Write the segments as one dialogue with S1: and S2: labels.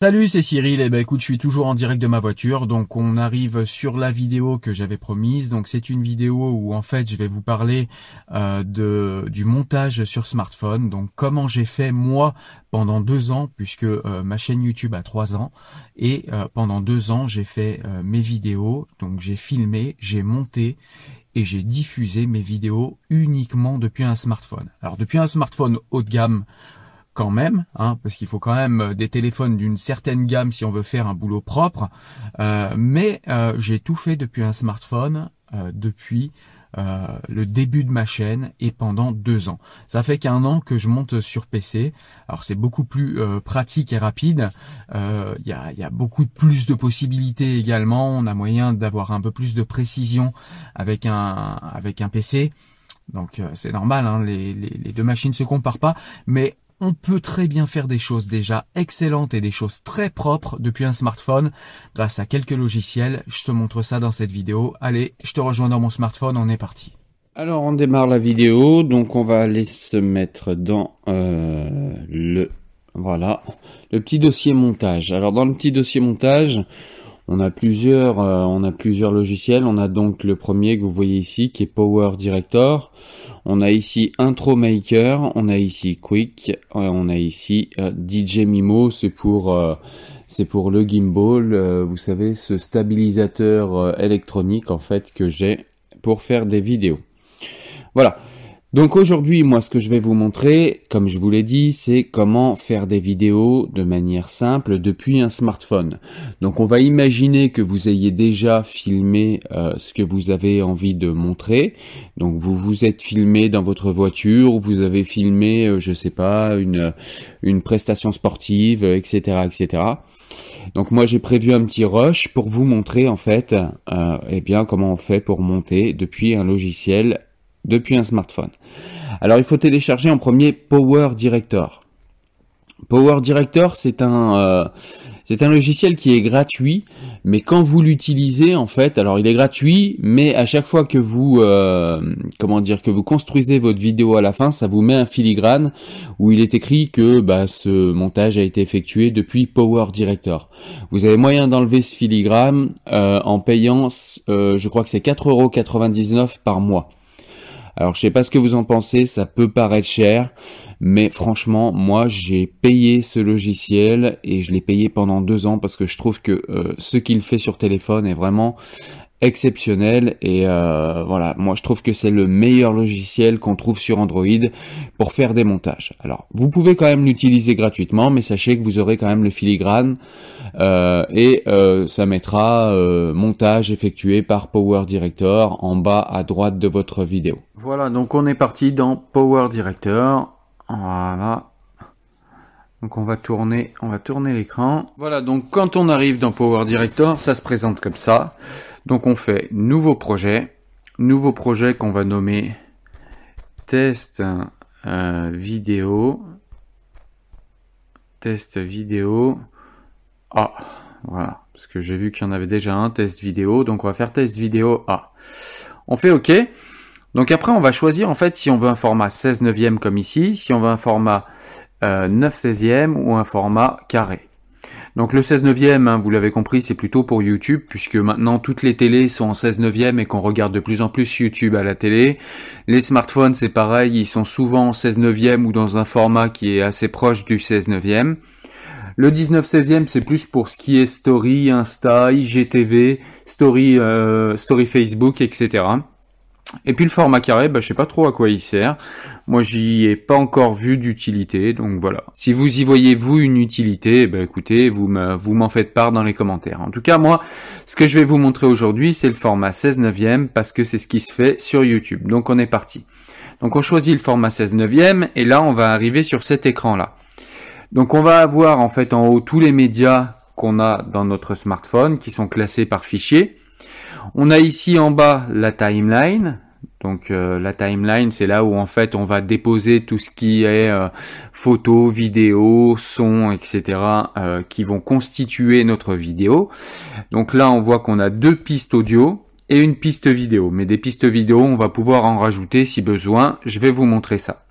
S1: Salut, c'est Cyril. Et ben écoute, je suis toujours en direct de ma voiture, donc on arrive sur la vidéo que j'avais promise. Donc c'est une vidéo où en fait je vais vous parler euh, de du montage sur smartphone. Donc comment j'ai fait moi pendant deux ans, puisque euh, ma chaîne YouTube a trois ans, et euh, pendant deux ans j'ai fait mes vidéos. Donc j'ai filmé, j'ai monté et j'ai diffusé mes vidéos uniquement depuis un smartphone. Alors depuis un smartphone haut de gamme quand même, hein, parce qu'il faut quand même euh, des téléphones d'une certaine gamme si on veut faire un boulot propre. Euh, mais euh, j'ai tout fait depuis un smartphone euh, depuis euh, le début de ma chaîne et pendant deux ans. Ça fait qu'un an que je monte sur PC. Alors c'est beaucoup plus euh, pratique et rapide. Il y, a, y a beaucoup plus de possibilités également. On a moyen d'avoir un peu plus de précision avec un avec un PC. Donc c'est normal, hein, les, les, les deux machines se comparent pas, mais on peut très bien faire des choses déjà excellentes et des choses très propres depuis un smartphone grâce à quelques logiciels. Je te montre ça dans cette vidéo. Allez, je te rejoins dans mon smartphone, on est parti.
S2: Alors on démarre la vidéo, donc on va aller se mettre dans euh, le voilà le petit dossier montage. Alors dans le petit dossier montage, on a plusieurs euh, on a plusieurs logiciels. On a donc le premier que vous voyez ici qui est Power Director. On a ici Intro Maker, on a ici Quick, euh, on a ici euh, DJ Mimo, c'est pour euh, c'est pour le gimbal, vous savez, ce stabilisateur électronique en fait que j'ai pour faire des vidéos. Voilà. Donc aujourd'hui, moi, ce que je vais vous montrer, comme je vous l'ai dit, c'est comment faire des vidéos de manière simple depuis un smartphone. Donc on va imaginer que vous ayez déjà filmé euh, ce que vous avez envie de montrer. Donc vous vous êtes filmé dans votre voiture, ou vous avez filmé, euh, je sais pas, une une prestation sportive, euh, etc., etc. Donc moi j'ai prévu un petit rush pour vous montrer en fait, euh, eh bien comment on fait pour monter depuis un logiciel, depuis un smartphone. Alors il faut télécharger en premier Power Director. Power Director c'est un euh, un logiciel qui est gratuit, mais quand vous l'utilisez en fait, alors il est gratuit, mais à chaque fois que vous euh, comment dire que vous construisez votre vidéo à la fin, ça vous met un filigrane où il est écrit que bah, ce montage a été effectué depuis Power Director. Vous avez moyen d'enlever ce filigrane euh, en payant, je crois que c'est 4,99€ par mois. Alors je sais pas ce que vous en pensez, ça peut paraître cher, mais franchement, moi j'ai payé ce logiciel et je l'ai payé pendant deux ans parce que je trouve que euh, ce qu'il fait sur téléphone est vraiment exceptionnel et euh, voilà. Moi je trouve que c'est le meilleur logiciel qu'on trouve sur Android pour faire des montages. Alors vous pouvez quand même l'utiliser gratuitement mais sachez que vous aurez quand même le filigrane euh, et euh, ça mettra montage effectué par Power Director en bas à droite de votre vidéo. Voilà donc on est parti dans Power Director. Voilà. Donc on va tourner, on va tourner l'écran. Voilà, donc quand on arrive dans Power Director, ça se présente comme ça. Donc on fait nouveau projet, nouveau projet qu'on va nommer test euh, vidéo, test vidéo. Ah, voilà, parce que j'ai vu qu'il y en avait déjà un test vidéo, donc on va faire test vidéo A. On fait OK. Donc après, on va choisir en fait si on veut un format 16 neuvième comme ici, si on veut un format 9 euh, 16e ou un format carré. Donc le 16 neuvième, hein, vous l'avez compris, c'est plutôt pour YouTube, puisque maintenant toutes les télés sont en 16 neuvième et qu'on regarde de plus en plus YouTube à la télé. Les smartphones, c'est pareil, ils sont souvent en 16 neuvième ou dans un format qui est assez proche du 16 neuvième. Le 19 16e, c'est plus pour ce qui est story, Insta, IGTV, story, euh, story Facebook, etc. Et puis le format carré, bah, je sais pas trop à quoi il sert. Moi, j'y ai pas encore vu d'utilité, donc voilà. Si vous y voyez vous une utilité, bah, écoutez, vous vous m'en faites part dans les commentaires. En tout cas, moi, ce que je vais vous montrer aujourd'hui, c'est le format 16 neuvième parce que c'est ce qui se fait sur YouTube. Donc on est parti. Donc on choisit le format 16 neuvième et là, on va arriver sur cet écran là. Donc on va avoir en fait en haut tous les médias qu'on a dans notre smartphone qui sont classés par fichier. On a ici en bas la timeline. Donc euh, la timeline, c'est là où en fait on va déposer tout ce qui est euh, photos, vidéos, sons, etc. Euh, qui vont constituer notre vidéo. Donc là on voit qu'on a deux pistes audio et une piste vidéo. Mais des pistes vidéo, on va pouvoir en rajouter si besoin. Je vais vous montrer ça.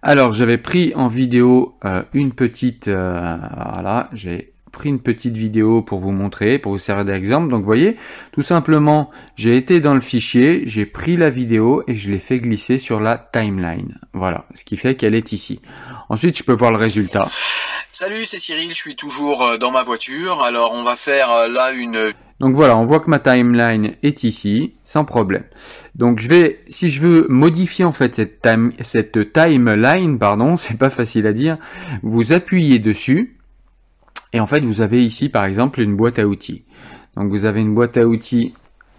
S2: Alors j'avais pris en vidéo une petite, voilà, j'ai pris une petite vidéo pour vous montrer, pour vous servir d'exemple. Donc vous voyez, tout simplement, j'ai été dans le fichier, j'ai pris la vidéo et je l'ai fait glisser sur la timeline. Voilà, ce qui fait qu'elle est ici. Ensuite, je peux voir le résultat.
S3: Salut, c'est Cyril, je suis toujours euh, dans ma voiture. Alors on va faire euh, là une...
S2: Donc voilà, on voit que ma timeline est ici, sans problème. Donc je vais, si je veux modifier en fait cette, time, cette timeline, pardon, c'est pas facile à dire, vous appuyez dessus, et en fait, vous avez ici, par exemple, une boîte à outils. Donc, vous avez une boîte à outils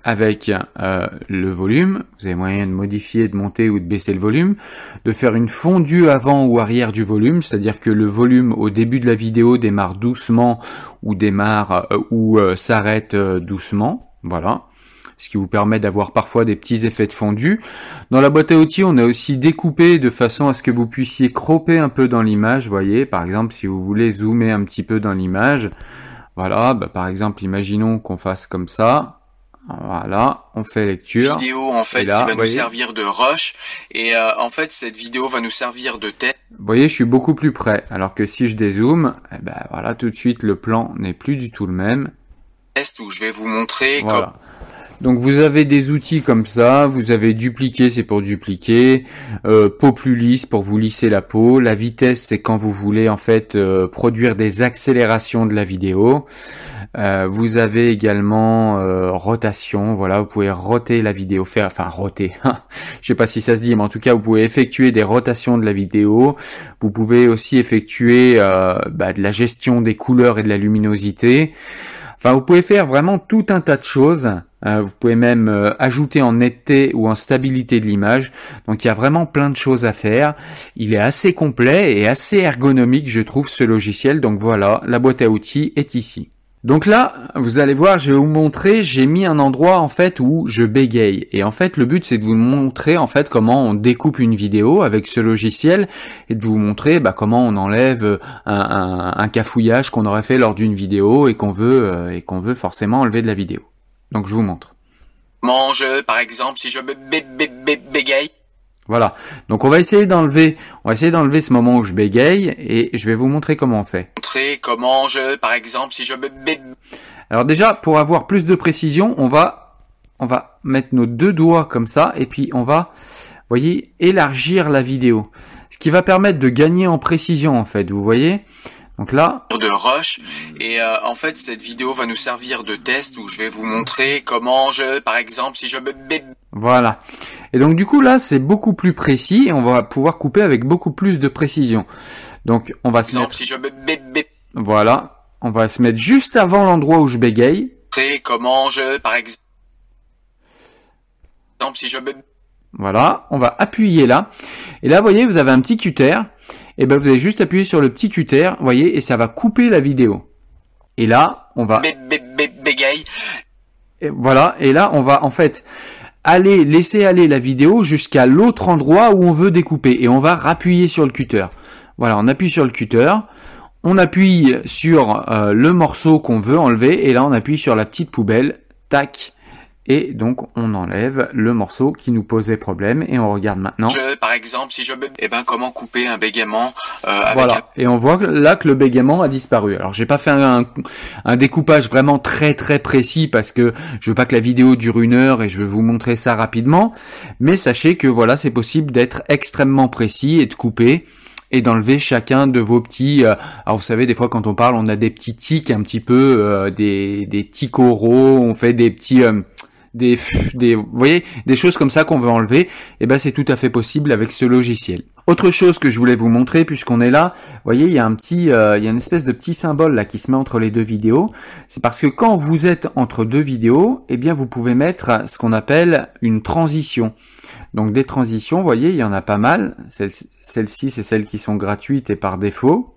S2: avec euh, le volume. Vous avez moyen de modifier, de monter ou de baisser le volume. De faire une fondue avant ou arrière du volume, c'est-à-dire que le volume au début de la vidéo démarre doucement ou démarre euh, ou euh, s'arrête doucement. Voilà ce qui vous permet d'avoir parfois des petits effets de fondu. Dans la boîte à outils, on a aussi découpé de façon à ce que vous puissiez cropper un peu dans l'image, voyez, par exemple si vous voulez zoomer un petit peu dans l'image, voilà, bah, par exemple imaginons qu'on fasse comme ça, voilà, on fait lecture.
S3: Vidéo en fait qui va nous servir de rush et euh, en fait cette vidéo va nous servir de tête.
S2: Vous voyez, je suis beaucoup plus près. Alors que si je dézoome, eh ben voilà, tout de suite le plan n'est plus du tout le même.
S3: Où je vais vous montrer
S2: voilà. Donc vous avez des outils comme ça, vous avez dupliquer, c'est pour dupliquer, euh, peau plus lisse pour vous lisser la peau, la vitesse c'est quand vous voulez en fait euh, produire des accélérations de la vidéo. Euh, vous avez également euh, rotation, voilà, vous pouvez roter la vidéo, faire, enfin roter, je sais pas si ça se dit, mais en tout cas vous pouvez effectuer des rotations de la vidéo. Vous pouvez aussi effectuer bah, de la gestion des couleurs et de la luminosité. Enfin, vous pouvez faire vraiment tout un tas de choses. Euh, vous pouvez même euh, ajouter en netteté ou en stabilité de l'image. Donc il y a vraiment plein de choses à faire. Il est assez complet et assez ergonomique, je trouve, ce logiciel. Donc voilà, la boîte à outils est ici. Donc là, vous allez voir, je vais vous montrer, j'ai mis un endroit en fait où je bégaye. Et en fait, le but c'est de vous montrer en fait comment on découpe une vidéo avec ce logiciel et de vous montrer bah, comment on enlève un, cafouillage qu'on aurait fait lors d'une vidéo et qu'on veut euh, et qu'on veut forcément enlever de la vidéo. Donc je vous montre.
S3: Mange, par exemple, si je bégaye.
S2: Voilà. Donc on va essayer d'enlever, on va essayer d'enlever ce moment où je bégaye et je vais vous montrer comment on fait.
S3: Montrer comment je, par exemple, si je
S2: Alors déjà, pour avoir plus de précision, on va, on va mettre nos deux doigts comme ça et puis on va, voyez, élargir la vidéo. Ce qui va permettre de gagner en précision en fait, vous voyez. Donc là,
S3: de rush et euh, en fait cette vidéo va nous servir de test où je vais vous montrer comment je, par exemple, si je
S2: voilà. Et donc du coup là c'est beaucoup plus précis et on va pouvoir couper avec beaucoup plus de précision. Donc on va se mettre...
S3: si je
S2: voilà, on va se mettre juste avant l'endroit où je bégaye.
S3: Comment je, par exemple, si je
S2: voilà, on va appuyer là. Et là, vous voyez, vous avez un petit cutter. Et ben vous allez juste appuyer sur le petit cutter, vous voyez, et ça va couper la vidéo. Et là, on va.
S3: Bégaye.
S2: Et voilà, et là, on va en fait aller laisser aller la vidéo jusqu'à l'autre endroit où on veut découper, et on va rappuyer sur le cutter. Voilà, on appuie sur le cutter, on appuie sur euh, le morceau qu'on veut enlever, et là on appuie sur la petite poubelle, tac, et donc on enlève le morceau qui nous posait problème et on regarde maintenant.
S3: Je, par exemple, si je eh ben comment couper un bégaiement euh, avec
S2: Voilà. Et on voit là que le bégaiement a disparu. Alors j'ai pas fait un, un, découpage vraiment très très précis parce que je veux pas que la vidéo dure une heure et je vais vous montrer ça rapidement. Mais sachez que voilà, c'est possible d'être extrêmement précis et de couper et d'enlever chacun de vos petits. Euh, alors vous savez, des fois quand on parle, on a des petits tics un petit peu, euh, des des tics oraux, on fait des petits euh, des, voyez, des choses comme ça qu'on veut enlever, et eh ben c'est tout à fait possible avec ce logiciel. Autre chose que je voulais vous montrer puisqu'on est là, voyez, il y a un petit, euh, il y a une espèce de petit symbole là qui se met entre les deux vidéos. C'est parce que quand vous êtes entre deux vidéos, eh bien vous pouvez mettre ce qu'on appelle une transition. Donc des transitions, vous voyez, il y en a pas mal. Celles-ci, c'est celles qui sont gratuites et par défaut.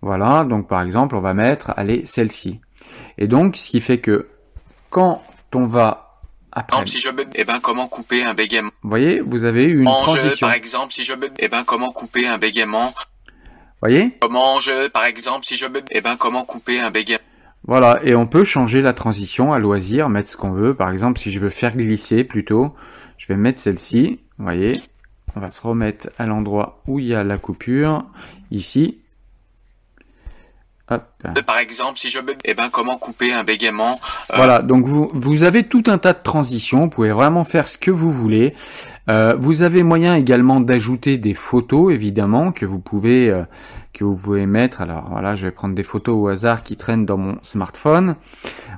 S2: Voilà, donc par exemple, on va mettre, allez, celle-ci. Et donc, ce qui fait que quand on va après.
S3: Exemple, si je eh ben comment couper un bégaiement?
S2: Vous voyez, vous avez une transition.
S3: par exemple, si je eh ben comment couper un bégaiement?
S2: Voyez?
S3: Comment je par exemple, si je eh ben comment couper un bégaiement?
S2: Voilà, et on peut changer la transition à loisir, mettre ce qu'on veut. Par exemple, si je veux faire glisser plutôt, je vais mettre celle-ci. Vous voyez On va se remettre à l'endroit où il y a la coupure, ici.
S3: Par exemple, si je eh ben comment couper un bégaiement.
S2: Euh, voilà, donc vous, vous avez tout un tas de transitions, vous pouvez vraiment faire ce que vous voulez. Euh, vous avez moyen également d'ajouter des photos, évidemment, que vous pouvez euh, que vous pouvez mettre. Alors voilà, je vais prendre des photos au hasard qui traînent dans mon smartphone.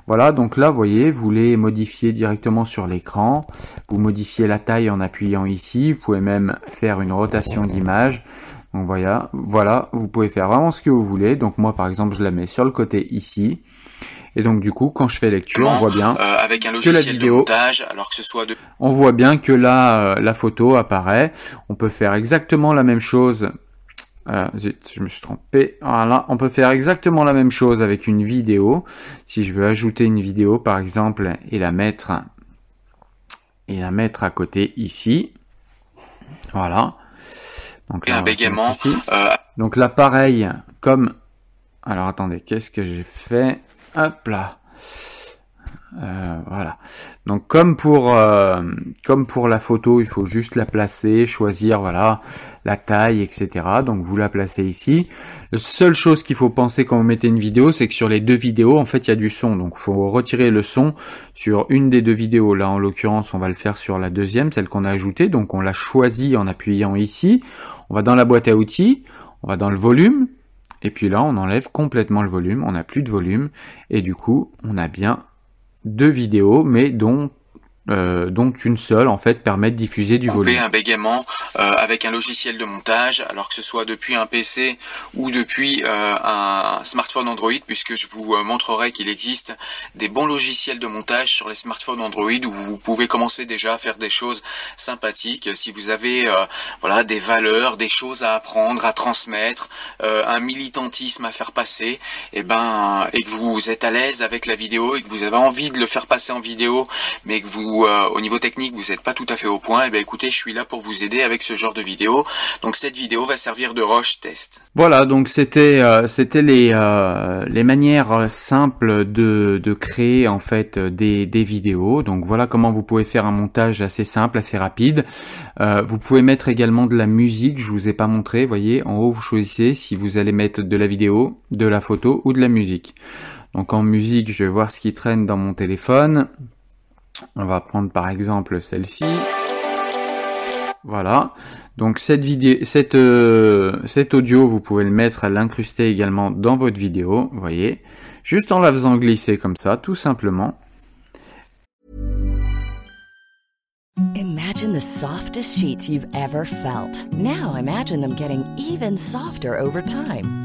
S2: Voilà, donc là, vous voyez, vous les modifiez directement sur l'écran. Vous modifiez la taille en appuyant ici. Vous pouvez même faire une rotation d'image. Donc voilà, voilà, vous pouvez faire vraiment ce que vous voulez. Donc moi par exemple je la mets sur le côté ici. Et donc du coup quand je fais lecture, on voit bien
S3: euh, avec un logiciel que la vidéo, de montage, alors que ce soit de...
S2: on voit bien que là euh, la photo apparaît. On peut faire exactement la même chose. Euh, zut, je me suis trompé. Voilà, on peut faire exactement la même chose avec une vidéo. Si je veux ajouter une vidéo par exemple et la mettre et la mettre à côté ici. Voilà.
S3: Donc là, un bégaiement.
S2: Euh... Donc là, pareil, comme... Alors attendez, qu'est-ce que j'ai fait? Hop là. Euh, voilà. Donc comme pour euh, comme pour la photo, il faut juste la placer, choisir voilà la taille, etc. Donc vous la placez ici. La seule chose qu'il faut penser quand vous mettez une vidéo, c'est que sur les deux vidéos, en fait, il y a du son. Donc faut retirer le son sur une des deux vidéos. Là, en l'occurrence, on va le faire sur la deuxième, celle qu'on a ajoutée. Donc on l'a choisit en appuyant ici. On va dans la boîte à outils, on va dans le volume, et puis là, on enlève complètement le volume, on n'a plus de volume, et du coup, on a bien deux vidéos, mais dont euh, donc une seule en fait permet de diffuser du volume.
S3: un bégaiement euh, avec un logiciel de montage, alors que ce soit depuis un PC ou depuis euh, un smartphone Android, puisque je vous euh, montrerai qu'il existe des bons logiciels de montage sur les smartphones Android où vous pouvez commencer déjà à faire des choses sympathiques. Si vous avez voilà des valeurs, des choses à apprendre, à transmettre, un militantisme à faire passer, et eh ben et que vous êtes à l'aise avec la vidéo et que vous avez envie de le faire passer en vidéo, mais que vous euh, au niveau technique vous n'êtes pas tout à fait au point, et eh bien écoutez, je suis là pour vous aider avec ce genre de vidéo. Donc cette vidéo va servir de roche test.
S2: Voilà, donc c'était euh, c'était les euh, les manières simples de de créer en fait des des vidéos. Donc voilà comment vous pouvez faire un montage assez simple, assez rapide. vous pouvez mettre également de la musique, je vous ai pas montré, voyez, en haut vous choisissez si vous allez mettre de la vidéo, de la photo ou de la musique. Donc en musique, je vais voir ce qui traîne dans mon téléphone. On va prendre par exemple celle-ci. Voilà. Donc cette vidéo, cette, euh, cet audio, vous pouvez le mettre à l'incruster également dans votre vidéo, voyez, juste en la faisant glisser comme ça, tout simplement.
S4: Imagine the softest sheets you've ever felt. Now imagine them getting even softer over time.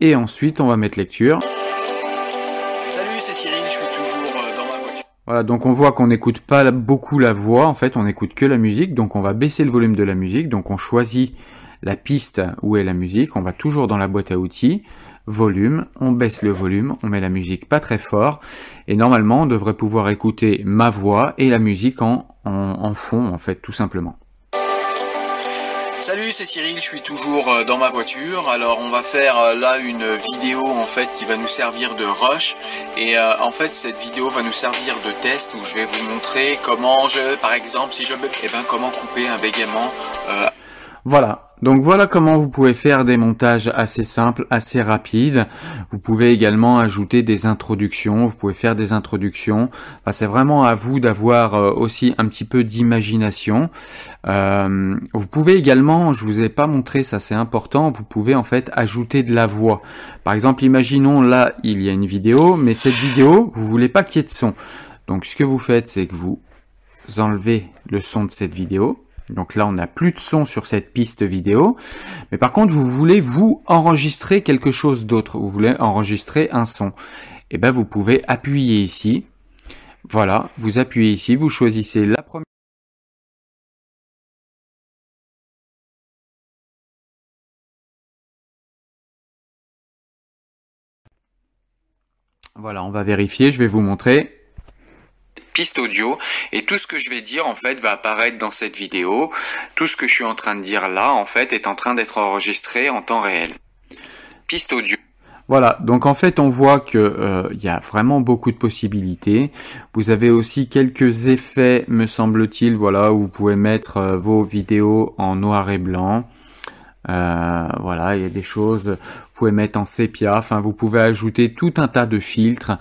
S2: Et ensuite, on va mettre lecture.
S3: Salut, c'est Cyril, je suis toujours euh, dans ma voiture.
S2: Voilà, donc on voit qu'on n'écoute pas beaucoup la voix, en fait, on n'écoute que la musique, donc on va baisser le volume de la musique, donc on choisit la piste où est la musique, on va toujours dans la boîte à outils, volume, on baisse le volume, on met la musique pas très fort, et normalement on devrait pouvoir écouter ma voix et la musique en, en, en fond, en fait, tout simplement.
S3: Salut, c'est Cyril, je suis toujours euh, dans ma voiture. Alors on va faire euh, là une vidéo en fait qui va nous servir de rush et euh, en fait cette vidéo va nous servir de test où je vais vous montrer comment je par exemple si je eh ben comment couper un bégaiement euh,
S2: Voilà, donc voilà comment vous pouvez faire des montages assez simples, assez rapides. Vous pouvez également ajouter des introductions, vous pouvez faire des introductions. C'est vraiment à vous d'avoir euh, aussi un petit peu d'imagination. Euh, vous pouvez également, je vous ai pas montré, ça c'est important, vous pouvez en fait ajouter de la voix. Par exemple, imaginons là, il y a une vidéo, mais cette vidéo, vous voulez pas qu'il y ait de son. Donc ce que vous faites, c'est que vous enlevez le son de cette vidéo. Donc là, on n'a plus de son sur cette piste vidéo. Mais par contre, vous voulez vous enregistrer quelque chose d'autre. Vous voulez enregistrer un son. Et ben, vous pouvez appuyer ici. Voilà, vous appuyez ici, vous choisissez la première. Voilà, on va vérifier, je vais vous montrer piste audio et tout ce que je vais dire en fait va apparaître dans cette vidéo. Tout ce que je suis en train de dire là en fait est en train d'être enregistré en temps réel. Piste audio. Voilà, donc en fait on voit que euh, il y a vraiment beaucoup de possibilités. Vous avez aussi quelques effets, me semble-t-il, voilà, où vous pouvez mettre euh, vos vidéos en noir et blanc. Euh, voilà, il y a des choses, vous pouvez mettre en sépia, enfin vous pouvez ajouter tout un tas de filtres.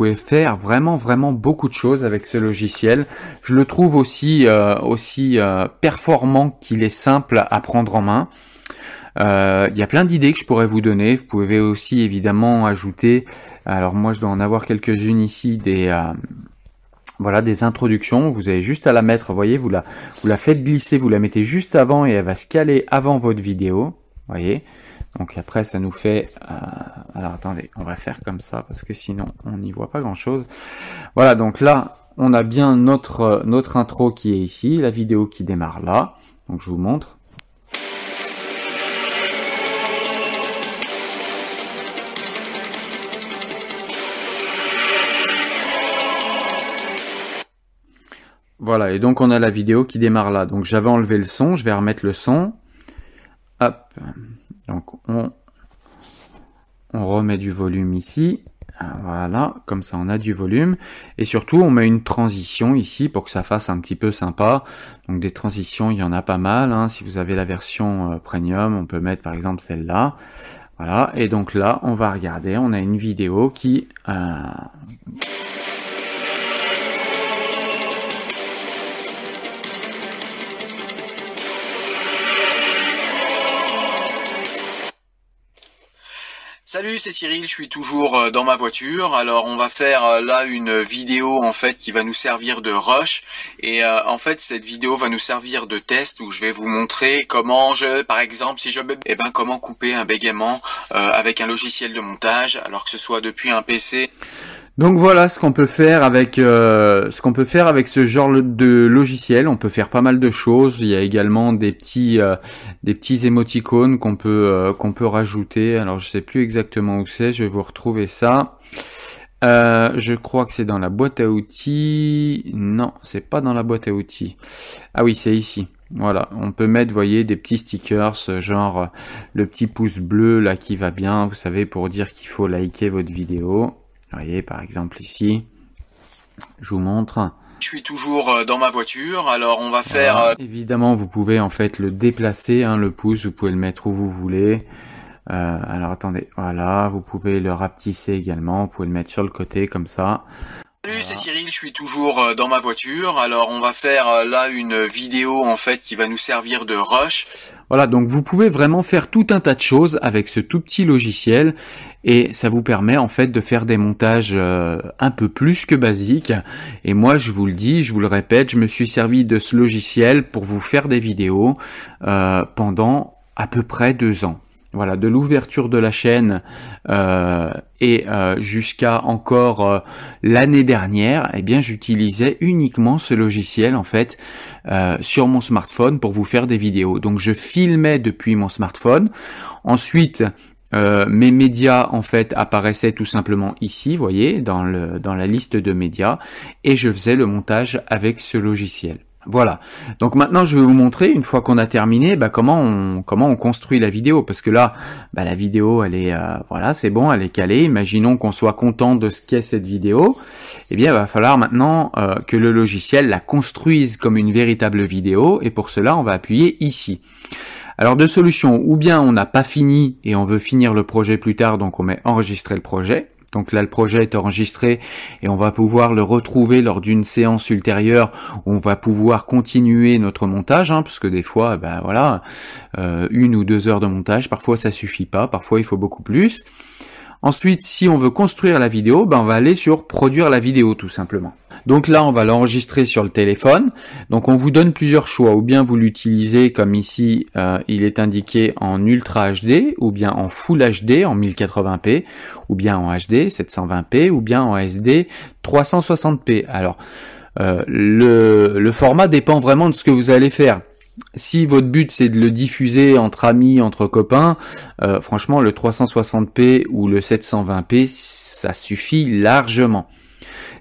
S2: Pouvez faire vraiment vraiment beaucoup de choses avec ce logiciel. Je le trouve aussi euh, aussi euh, performant qu'il est simple à prendre en main. Euh, Il y a plein d'idées que je pourrais vous donner. Vous pouvez aussi évidemment ajouter. Alors moi je dois en avoir quelques-unes ici des voilà des introductions. Vous avez juste à la mettre. Voyez, vous la vous la faites glisser, vous la mettez juste avant et elle va se caler avant votre vidéo. Voyez. Donc après ça nous fait. euh, alors attendez, on va faire comme ça parce que sinon on n'y voit pas grand chose. Voilà. Donc là on a bien notre notre intro qui est ici, la vidéo qui démarre là. Donc je vous montre. Voilà, et donc on a la vidéo qui démarre là. Donc j'avais enlevé le son, je vais remettre le son. Hop. Donc on, remet du volume ici. Voilà, comme ça on a du volume. Et surtout on met une transition ici pour que ça fasse un petit peu sympa. Donc des transitions, il y en a pas mal. hein. Si vous avez la version euh, premium, on peut mettre par exemple celle-là. Voilà, et donc là on va regarder, on a une vidéo qui... euh,
S3: Salut, c'est Cyril, je suis toujours euh, dans ma voiture. Alors on va faire euh, là une vidéo en fait qui va nous servir de rush et euh, en fait cette vidéo va nous servir de test où je vais vous montrer comment je par exemple si je eh ben comment couper un bégaiement avec un logiciel de montage alors que ce soit depuis un PC.
S2: Donc voilà ce qu'on peut faire avec euh, ce qu'on peut faire avec ce genre de logiciel. On peut faire pas mal de choses. Il y a également des petits euh, des petits émoticônes qu'on peut euh, qu'on peut rajouter. Alors je sais plus exactement où c'est. Je vais vous retrouver ça. je crois que c'est dans la boîte à outils. Non, c'est pas dans la boîte à outils. Ah oui, c'est ici. Voilà, on peut mettre, voyez, des petits stickers, genre le petit pouce bleu là qui va bien, vous savez, pour dire qu'il faut liker votre vidéo. Vous voyez, par exemple ici, je vous montre.
S3: Je suis toujours euh, dans ma voiture, alors on va faire... Euh,
S2: Évidemment, vous pouvez en fait le déplacer, hein, le pouce, vous pouvez le mettre où vous voulez. Euh, alors attendez, voilà, vous pouvez le rapetisser également, vous pouvez le mettre sur le côté comme ça.
S3: Salut, c'est Cyril, je suis toujours dans ma voiture. Alors on va faire là une vidéo en fait qui va nous servir de rush.
S2: Voilà, donc vous pouvez vraiment faire tout un tas de choses avec ce tout petit logiciel et ça vous permet en fait de faire des montages euh, un peu plus que basiques. Et moi, je vous le dis, je vous le répète, je me suis servi de ce logiciel pour vous faire des vidéos euh, pendant à peu près deux ans. Voilà, de l'ouverture de la chaîne euh, et jusqu'à encore l'année dernière, eh bien, j'utilisais uniquement ce logiciel en fait sur mon smartphone pour vous faire des vidéos. Donc, je filmais depuis mon smartphone. Ensuite, euh, mes médias en fait apparaissaient tout simplement ici, vous voyez, dans, le, dans la liste de médias, et je faisais le montage avec ce logiciel. Voilà. Donc maintenant, je vais vous montrer une fois qu'on a terminé, bah, comment on comment on construit la vidéo, parce que là, bah, la vidéo, elle est euh, voilà, c'est bon, elle est calée. Imaginons qu'on soit content de ce qu'est cette vidéo. Eh bien, il va falloir maintenant euh, que le logiciel la construise comme une véritable vidéo, et pour cela, on va appuyer ici. Alors deux solutions, ou bien on n'a pas fini et on veut finir le projet plus tard, donc on met enregistrer le projet. Donc là, le projet est enregistré et on va pouvoir le retrouver lors d'une séance ultérieure où on va pouvoir continuer notre montage, hein, parce que des fois, ben voilà, euh, une ou deux heures de montage, parfois ça suffit pas, parfois il faut beaucoup plus. Ensuite, si on veut construire la vidéo, ben on va aller sur produire la vidéo tout simplement. Donc là, on va l'enregistrer sur le téléphone. Donc on vous donne plusieurs choix. Ou bien vous l'utilisez comme ici, euh, il est indiqué en Ultra HD, ou bien en Full HD en 1080p, ou bien en HD 720p, ou bien en SD 360p. Alors euh, le, le format dépend vraiment de ce que vous allez faire si votre but c'est de le diffuser entre amis, entre copains, euh, franchement le 360p ou le 720p ça suffit largement.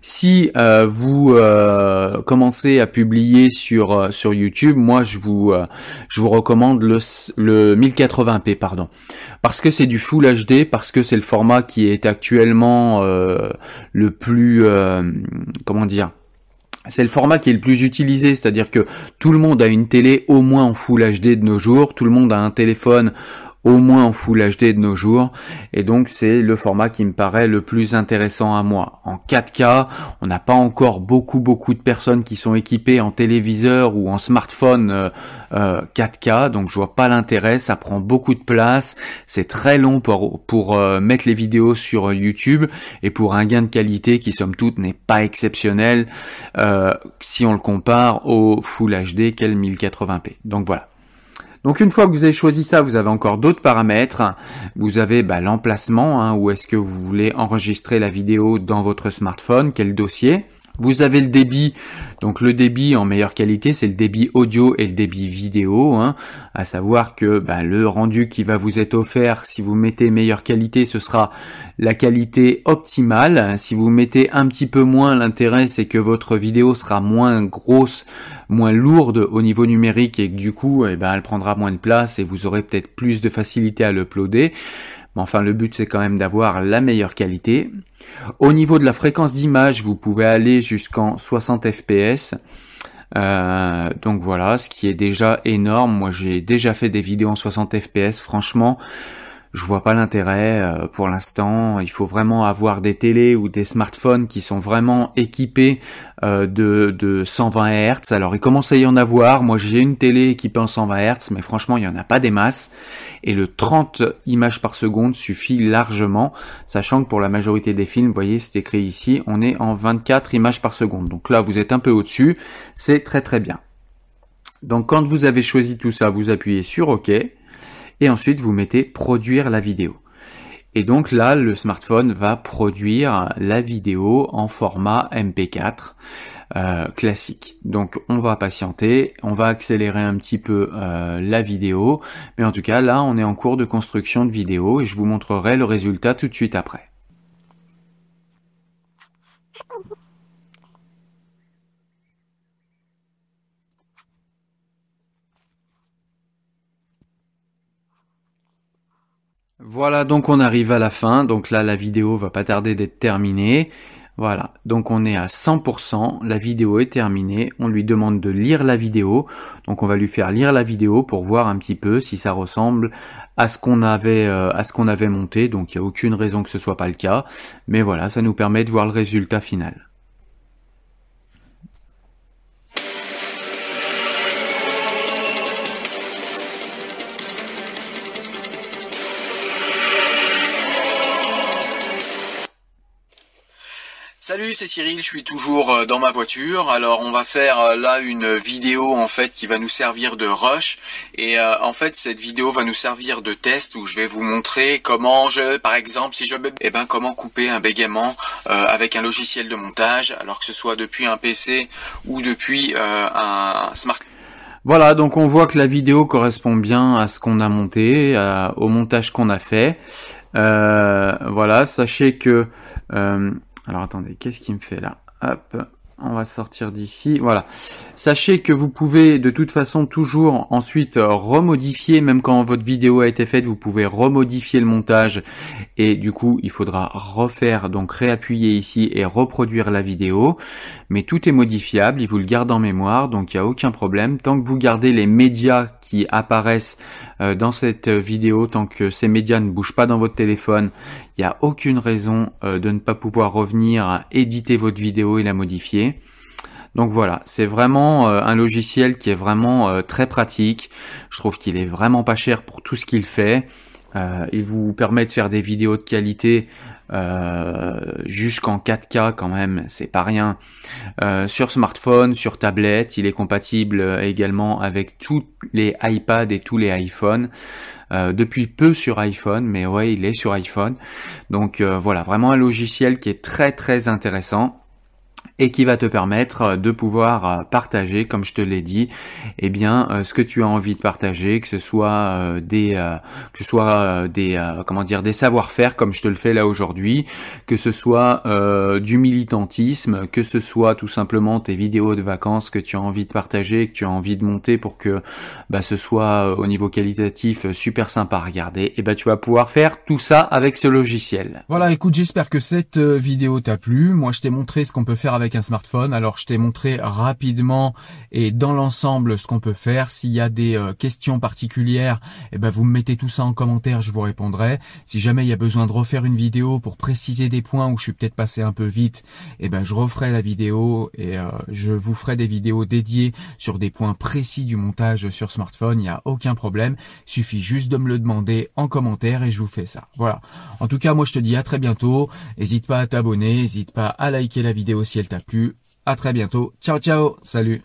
S2: Si euh, vous euh, commencez à publier sur euh, sur YouTube, moi je vous je vous recommande le le 1080p pardon, parce que c'est du Full HD, parce que c'est le format qui est actuellement le plus comment dire c'est le format qui est le plus utilisé, c'est-à-dire que tout le monde a une télé au moins en Full HD de nos jours, tout le monde a un téléphone au moins en Full HD de nos jours. Et donc c'est le format qui me paraît le plus intéressant à moi. En 4K, on n'a pas encore beaucoup beaucoup de personnes qui sont équipées en téléviseur ou en smartphone 4K, euh, euh, donc je vois pas l'intérêt. Ça prend beaucoup de place, c'est très long pour euh, mettre les vidéos sur YouTube et pour un gain de qualité qui somme toute n'est pas exceptionnel si on le compare au Full HD qu'est le 1080p. Donc voilà. Donc une fois que vous avez choisi ça, vous avez encore d'autres paramètres. Vous avez bah, l'emplacement, hein, où est-ce que vous voulez enregistrer la vidéo dans votre smartphone, quel dossier. Vous avez le débit, donc le débit en meilleure qualité, c'est le débit audio et le débit vidéo, hein, à savoir que bah, le rendu qui va vous être offert, si vous mettez meilleure qualité, ce sera la qualité optimale. Si vous mettez un petit peu moins, l'intérêt c'est que votre vidéo sera moins grosse, moins lourde au niveau numérique et que du coup, eh ben, elle prendra moins de place et vous aurez peut-être plus de facilité à l'uploader. Mais enfin, le but c'est quand même d'avoir la meilleure qualité. Au niveau de la fréquence d'image, vous pouvez aller jusqu'en 60 fps. Euh, donc voilà, ce qui est déjà énorme. Moi, j'ai déjà fait des vidéos en 60 fps. Franchement, je vois pas l'intérêt euh, pour l'instant. Il faut vraiment avoir des télés ou des smartphones qui sont vraiment équipés euh, de, de 120 Hz. Alors il commence à y en avoir. Moi j'ai une télé équipée en 120 Hz, mais franchement il y en a pas des masses. Et le 30 images par seconde suffit largement, sachant que pour la majorité des films, vous voyez c'est écrit ici, on est en 24 images par seconde. Donc là vous êtes un peu au-dessus, c'est très très bien. Donc quand vous avez choisi tout ça, vous appuyez sur OK et ensuite vous mettez produire la vidéo. Et donc là, le smartphone va produire la vidéo en format MP4 euh, classique. Donc on va patienter, on va accélérer un petit peu euh, la vidéo, mais en tout cas là, on est en cours de construction de vidéo et je vous montrerai le résultat tout de suite après. Voilà, donc on arrive à la fin. Donc là, la vidéo va pas tarder d'être terminée. Voilà, donc on est à 100%, la vidéo est terminée, on lui demande de lire la vidéo, donc on va lui faire lire la vidéo pour voir un petit peu si ça ressemble à ce qu'on avait euh, à ce qu'on avait monté, donc il n'y a aucune raison que ce soit pas le cas, mais voilà, ça nous permet de voir le résultat final.
S3: Salut, c'est Cyril, je suis toujours euh, dans ma voiture. Alors on va faire euh, là une vidéo en fait qui va nous servir de rush et euh, en fait cette vidéo va nous servir de test où je vais vous montrer comment je par exemple si je eh ben comment couper un bégaiement avec un logiciel de montage alors que ce soit depuis un PC ou depuis un smart
S2: voilà, donc on voit que la vidéo correspond bien à ce qu'on a monté, au montage qu'on a fait. voilà, sachez que alors attendez, qu'est-ce qui me fait là? Hop, on va sortir d'ici. Voilà. Sachez que vous pouvez de toute façon toujours ensuite remodifier, même quand votre vidéo a été faite, vous pouvez remodifier le montage et du coup il faudra refaire, donc réappuyer ici et reproduire la vidéo. Mais tout est modifiable, il vous le garde en mémoire, donc il n'y a aucun problème. Tant que vous gardez les médias qui apparaissent euh, dans cette vidéo, tant que ces médias ne bougent pas dans votre téléphone, il n'y a aucune raison euh, de ne pas pouvoir revenir éditer votre vidéo et la modifier. Donc voilà, c'est vraiment euh, un logiciel qui est vraiment euh, très pratique. Je trouve qu'il est vraiment pas cher pour tout ce qu'il fait. Euh, il vous permet de faire des vidéos de qualité jusqu'en 4K quand même, c'est pas rien. sur smartphone, sur tablette, il est compatible également avec tous les iPads et tous les iPhones. depuis peu sur iPhone, mais ouais, il est sur iPhone. Donc voilà, vraiment un logiciel qui est très très intéressant et qui va te permettre euh, de pouvoir euh, partager, comme je te l'ai dit, eh bien euh, ce que tu as envie de partager, que ce soit des que soit des comment dire des savoir-faire comme je te le fais là aujourd'hui, que ce soit du militantisme, que ce soit tout simplement tes vidéos de vacances que tu as envie de partager, que tu as envie de monter pour que bah, ce soit au niveau qualitatif super sympa à regarder, et eh ben tu vas pouvoir faire tout ça avec ce logiciel.
S1: Voilà, écoute, j'espère que cette vidéo t'a plu. Moi, je t'ai montré ce qu'on peut faire avec un smartphone. Alors je t'ai montré rapidement et dans l'ensemble ce qu'on peut faire. S'il y a des euh, questions particulières, eh ben vous me mettez tout ça en commentaire, je vous répondrai. Si jamais il y a besoin de refaire une vidéo pour préciser des points où je suis peut-être passé un peu vite, eh ben je referai la vidéo et euh, je vous ferai des vidéos dédiées sur des points précis du montage sur smartphone. Il n'y a aucun problème. Il suffit juste de me le demander en commentaire et je vous fais ça. Voilà. En tout cas, moi je te dis à très bientôt. N'hésite pas à t'abonner, n'hésite pas à liker la vidéo si si elle t'a plu. À très bientôt. Ciao, ciao. Salut.